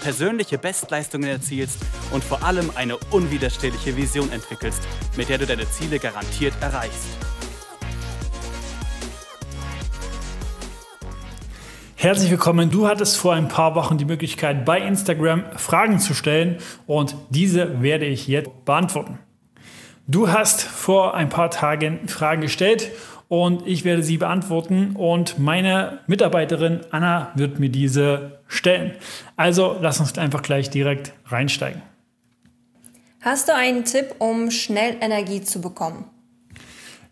persönliche Bestleistungen erzielst und vor allem eine unwiderstehliche Vision entwickelst, mit der du deine Ziele garantiert erreichst. Herzlich willkommen. Du hattest vor ein paar Wochen die Möglichkeit, bei Instagram Fragen zu stellen und diese werde ich jetzt beantworten. Du hast vor ein paar Tagen Fragen gestellt und ich werde sie beantworten und meine Mitarbeiterin Anna wird mir diese stellen. Also lass uns einfach gleich direkt reinsteigen. Hast du einen Tipp, um schnell Energie zu bekommen?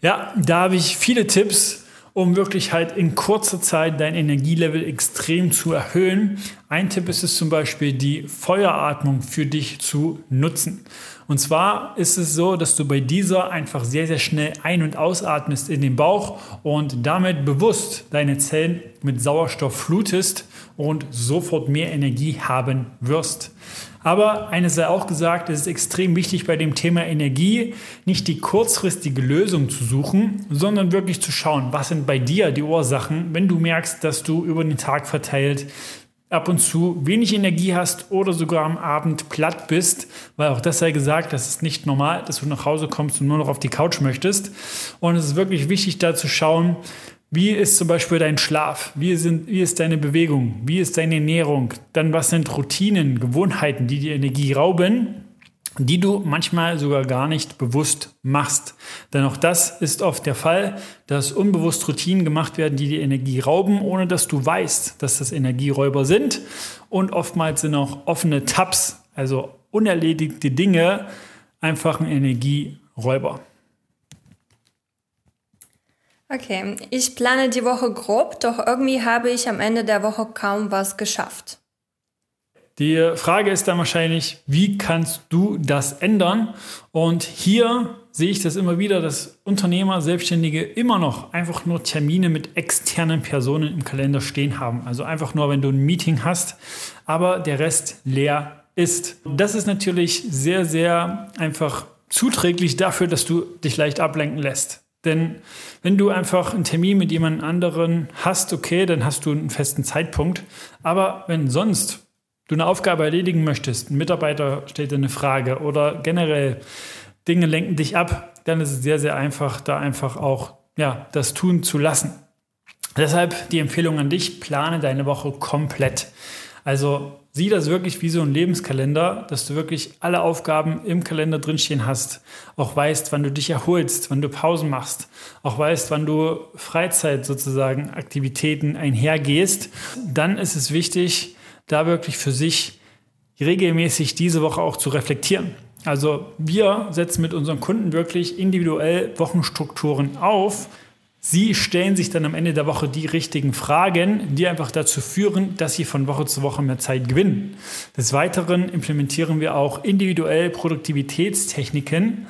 Ja, da habe ich viele Tipps, um wirklich halt in kurzer Zeit dein Energielevel extrem zu erhöhen. Ein Tipp ist es zum Beispiel, die Feueratmung für dich zu nutzen. Und zwar ist es so, dass du bei dieser einfach sehr, sehr schnell ein- und ausatmest in den Bauch und damit bewusst deine Zellen mit Sauerstoff flutest und sofort mehr Energie haben wirst. Aber eines sei auch gesagt, es ist extrem wichtig bei dem Thema Energie, nicht die kurzfristige Lösung zu suchen, sondern wirklich zu schauen, was sind bei dir die Ursachen, wenn du merkst, dass du über den Tag verteilt ab und zu wenig Energie hast oder sogar am Abend platt bist, weil auch das sei gesagt, das ist nicht normal, dass du nach Hause kommst und nur noch auf die Couch möchtest. Und es ist wirklich wichtig, da zu schauen, wie ist zum Beispiel dein Schlaf? Wie, sind, wie ist deine Bewegung? Wie ist deine Ernährung? Dann was sind Routinen, Gewohnheiten, die dir Energie rauben? die du manchmal sogar gar nicht bewusst machst. Denn auch das ist oft der Fall, dass unbewusst Routinen gemacht werden, die die Energie rauben, ohne dass du weißt, dass das Energieräuber sind. Und oftmals sind auch offene Tabs, also unerledigte Dinge, einfach ein Energieräuber. Okay, ich plane die Woche grob, doch irgendwie habe ich am Ende der Woche kaum was geschafft. Die Frage ist dann wahrscheinlich, wie kannst du das ändern? Und hier sehe ich das immer wieder, dass Unternehmer, Selbstständige immer noch einfach nur Termine mit externen Personen im Kalender stehen haben. Also einfach nur, wenn du ein Meeting hast, aber der Rest leer ist. Das ist natürlich sehr, sehr einfach zuträglich dafür, dass du dich leicht ablenken lässt. Denn wenn du einfach einen Termin mit jemand anderen hast, okay, dann hast du einen festen Zeitpunkt. Aber wenn sonst du eine Aufgabe erledigen möchtest, ein Mitarbeiter stellt dir eine Frage oder generell Dinge lenken dich ab, dann ist es sehr, sehr einfach, da einfach auch ja, das tun zu lassen. Deshalb die Empfehlung an dich, plane deine Woche komplett. Also sieh das wirklich wie so ein Lebenskalender, dass du wirklich alle Aufgaben im Kalender drinstehen hast. Auch weißt, wann du dich erholst, wann du Pausen machst. Auch weißt, wann du Freizeit sozusagen, Aktivitäten einhergehst. Dann ist es wichtig, da wirklich für sich regelmäßig diese Woche auch zu reflektieren. Also wir setzen mit unseren Kunden wirklich individuell Wochenstrukturen auf. Sie stellen sich dann am Ende der Woche die richtigen Fragen, die einfach dazu führen, dass sie von Woche zu Woche mehr Zeit gewinnen. Des Weiteren implementieren wir auch individuell Produktivitätstechniken,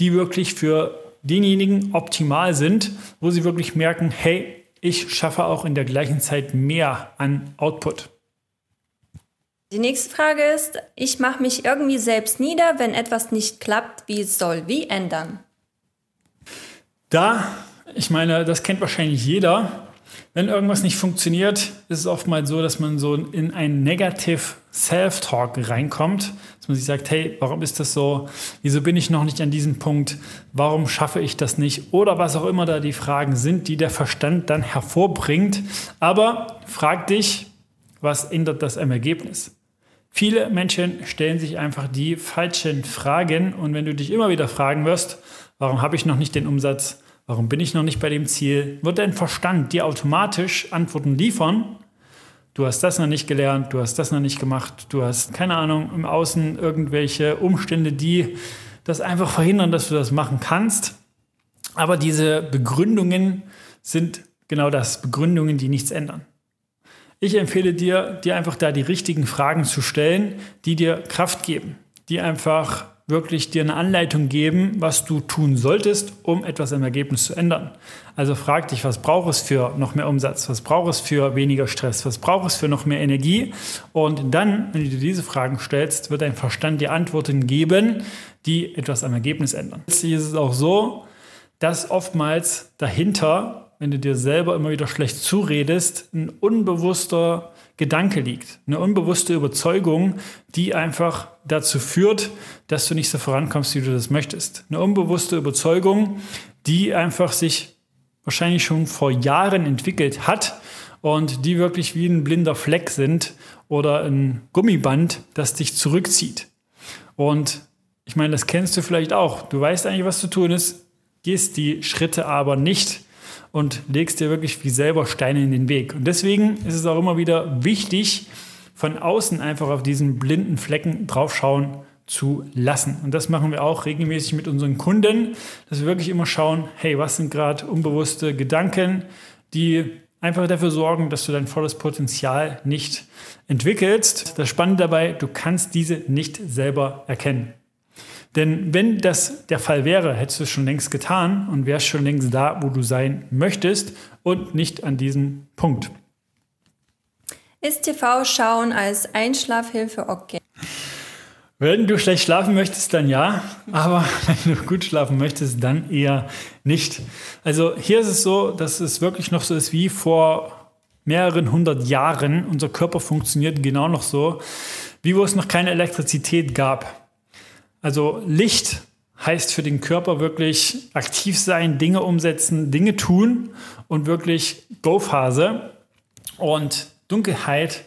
die wirklich für denjenigen optimal sind, wo sie wirklich merken, hey, ich schaffe auch in der gleichen Zeit mehr an Output. Die nächste Frage ist, ich mache mich irgendwie selbst nieder, wenn etwas nicht klappt, wie es soll. Wie ändern? Da, ich meine, das kennt wahrscheinlich jeder. Wenn irgendwas nicht funktioniert, ist es oftmals so, dass man so in ein Negative Self-Talk reinkommt, dass man sich sagt, hey, warum ist das so? Wieso bin ich noch nicht an diesem Punkt? Warum schaffe ich das nicht? Oder was auch immer da die Fragen sind, die der Verstand dann hervorbringt. Aber frag dich, was ändert das am Ergebnis? Viele Menschen stellen sich einfach die falschen Fragen und wenn du dich immer wieder fragen wirst, warum habe ich noch nicht den Umsatz, warum bin ich noch nicht bei dem Ziel, wird dein Verstand dir automatisch Antworten liefern. Du hast das noch nicht gelernt, du hast das noch nicht gemacht, du hast keine Ahnung im Außen irgendwelche Umstände, die das einfach verhindern, dass du das machen kannst. Aber diese Begründungen sind genau das, Begründungen, die nichts ändern. Ich empfehle dir, dir einfach da die richtigen Fragen zu stellen, die dir Kraft geben, die einfach wirklich dir eine Anleitung geben, was du tun solltest, um etwas im Ergebnis zu ändern. Also frag dich, was braucht es für noch mehr Umsatz? Was braucht es für weniger Stress? Was braucht es für noch mehr Energie? Und dann, wenn du dir diese Fragen stellst, wird dein Verstand dir Antworten geben, die etwas am Ergebnis ändern. Jetzt ist es auch so, dass oftmals dahinter, wenn du dir selber immer wieder schlecht zuredest, ein unbewusster Gedanke liegt. Eine unbewusste Überzeugung, die einfach dazu führt, dass du nicht so vorankommst, wie du das möchtest. Eine unbewusste Überzeugung, die einfach sich wahrscheinlich schon vor Jahren entwickelt hat und die wirklich wie ein blinder Fleck sind oder ein Gummiband, das dich zurückzieht. Und ich meine, das kennst du vielleicht auch. Du weißt eigentlich, was zu tun ist, gehst die Schritte aber nicht und legst dir wirklich wie selber Steine in den Weg. Und deswegen ist es auch immer wieder wichtig, von außen einfach auf diesen blinden Flecken draufschauen zu lassen. Und das machen wir auch regelmäßig mit unseren Kunden, dass wir wirklich immer schauen, hey, was sind gerade unbewusste Gedanken, die einfach dafür sorgen, dass du dein volles Potenzial nicht entwickelst. Das Spannende dabei, du kannst diese nicht selber erkennen. Denn wenn das der Fall wäre, hättest du es schon längst getan und wärst schon längst da, wo du sein möchtest und nicht an diesem Punkt. Ist TV-Schauen als Einschlafhilfe okay? Wenn du schlecht schlafen möchtest, dann ja, aber wenn du gut schlafen möchtest, dann eher nicht. Also hier ist es so, dass es wirklich noch so ist wie vor mehreren hundert Jahren. Unser Körper funktioniert genau noch so, wie wo es noch keine Elektrizität gab. Also Licht heißt für den Körper wirklich aktiv sein, Dinge umsetzen, Dinge tun und wirklich Go-Phase. Und Dunkelheit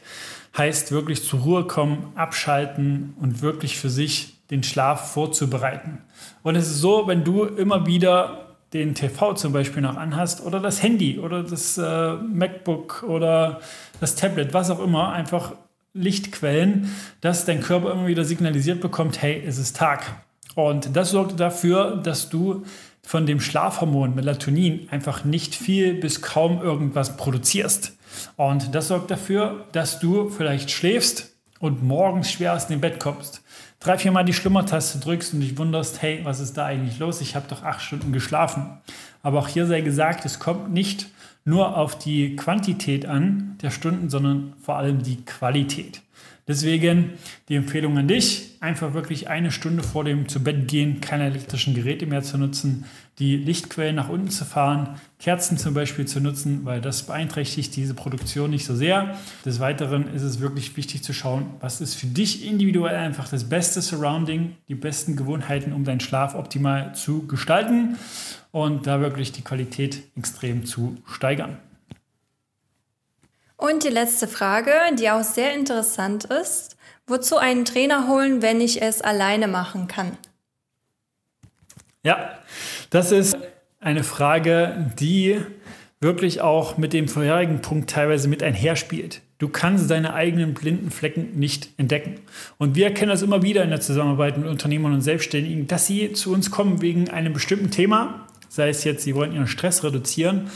heißt wirklich zur Ruhe kommen, abschalten und wirklich für sich den Schlaf vorzubereiten. Und es ist so, wenn du immer wieder den TV zum Beispiel noch anhast oder das Handy oder das äh, MacBook oder das Tablet, was auch immer, einfach Lichtquellen, dass dein Körper immer wieder signalisiert bekommt, hey, es ist Tag. Und das sorgt dafür, dass du von dem Schlafhormon Melatonin einfach nicht viel bis kaum irgendwas produzierst. Und das sorgt dafür, dass du vielleicht schläfst und morgens schwer aus dem Bett kommst. Drei, viermal die Schlummertaste drückst und dich wunderst, hey, was ist da eigentlich los? Ich habe doch acht Stunden geschlafen. Aber auch hier sei gesagt, es kommt nicht nur auf die Quantität an der Stunden, sondern vor allem die Qualität. Deswegen die Empfehlung an dich, einfach wirklich eine Stunde vor dem zu Bett gehen keine elektrischen Geräte mehr zu nutzen, die Lichtquellen nach unten zu fahren, Kerzen zum Beispiel zu nutzen, weil das beeinträchtigt diese Produktion nicht so sehr. Des Weiteren ist es wirklich wichtig zu schauen, was ist für dich individuell einfach das beste Surrounding, die besten Gewohnheiten, um deinen Schlaf optimal zu gestalten und da wirklich die Qualität extrem zu steigern. Und die letzte Frage, die auch sehr interessant ist. Wozu einen Trainer holen, wenn ich es alleine machen kann? Ja, das ist eine Frage, die wirklich auch mit dem vorherigen Punkt teilweise mit einherspielt. Du kannst deine eigenen blinden Flecken nicht entdecken. Und wir erkennen das immer wieder in der Zusammenarbeit mit Unternehmern und Selbstständigen, dass sie zu uns kommen wegen einem bestimmten Thema, sei es jetzt, sie wollen ihren Stress reduzieren,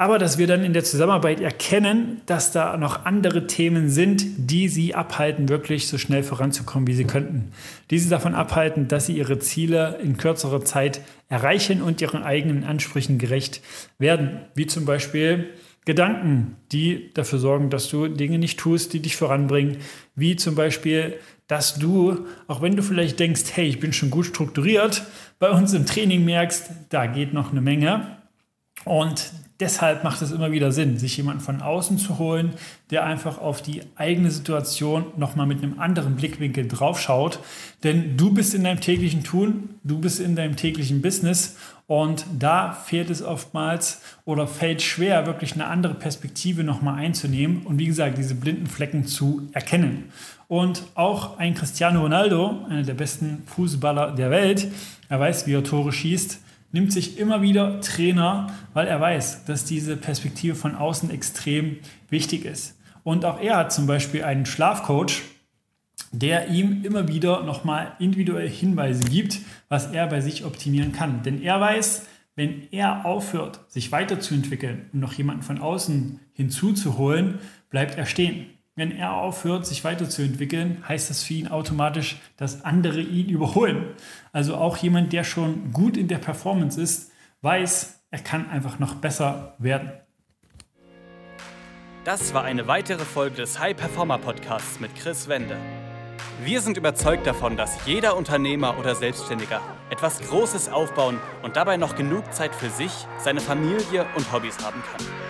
aber dass wir dann in der Zusammenarbeit erkennen, dass da noch andere Themen sind, die sie abhalten, wirklich so schnell voranzukommen, wie sie könnten. Die sie davon abhalten, dass sie ihre Ziele in kürzerer Zeit erreichen und ihren eigenen Ansprüchen gerecht werden. Wie zum Beispiel Gedanken, die dafür sorgen, dass du Dinge nicht tust, die dich voranbringen. Wie zum Beispiel, dass du, auch wenn du vielleicht denkst, hey, ich bin schon gut strukturiert, bei uns im Training merkst, da geht noch eine Menge. Und deshalb macht es immer wieder Sinn, sich jemanden von außen zu holen, der einfach auf die eigene Situation nochmal mit einem anderen Blickwinkel draufschaut. Denn du bist in deinem täglichen Tun, du bist in deinem täglichen Business und da fehlt es oftmals oder fällt schwer, wirklich eine andere Perspektive nochmal einzunehmen und wie gesagt, diese blinden Flecken zu erkennen. Und auch ein Cristiano Ronaldo, einer der besten Fußballer der Welt, er weiß, wie er Tore schießt, nimmt sich immer wieder Trainer, weil er weiß, dass diese Perspektive von außen extrem wichtig ist. Und auch er hat zum Beispiel einen Schlafcoach, der ihm immer wieder nochmal individuell Hinweise gibt, was er bei sich optimieren kann. Denn er weiß, wenn er aufhört, sich weiterzuentwickeln und noch jemanden von außen hinzuzuholen, bleibt er stehen. Wenn er aufhört, sich weiterzuentwickeln, heißt das für ihn automatisch, dass andere ihn überholen. Also auch jemand, der schon gut in der Performance ist, weiß, er kann einfach noch besser werden. Das war eine weitere Folge des High Performer Podcasts mit Chris Wende. Wir sind überzeugt davon, dass jeder Unternehmer oder Selbstständiger etwas Großes aufbauen und dabei noch genug Zeit für sich, seine Familie und Hobbys haben kann.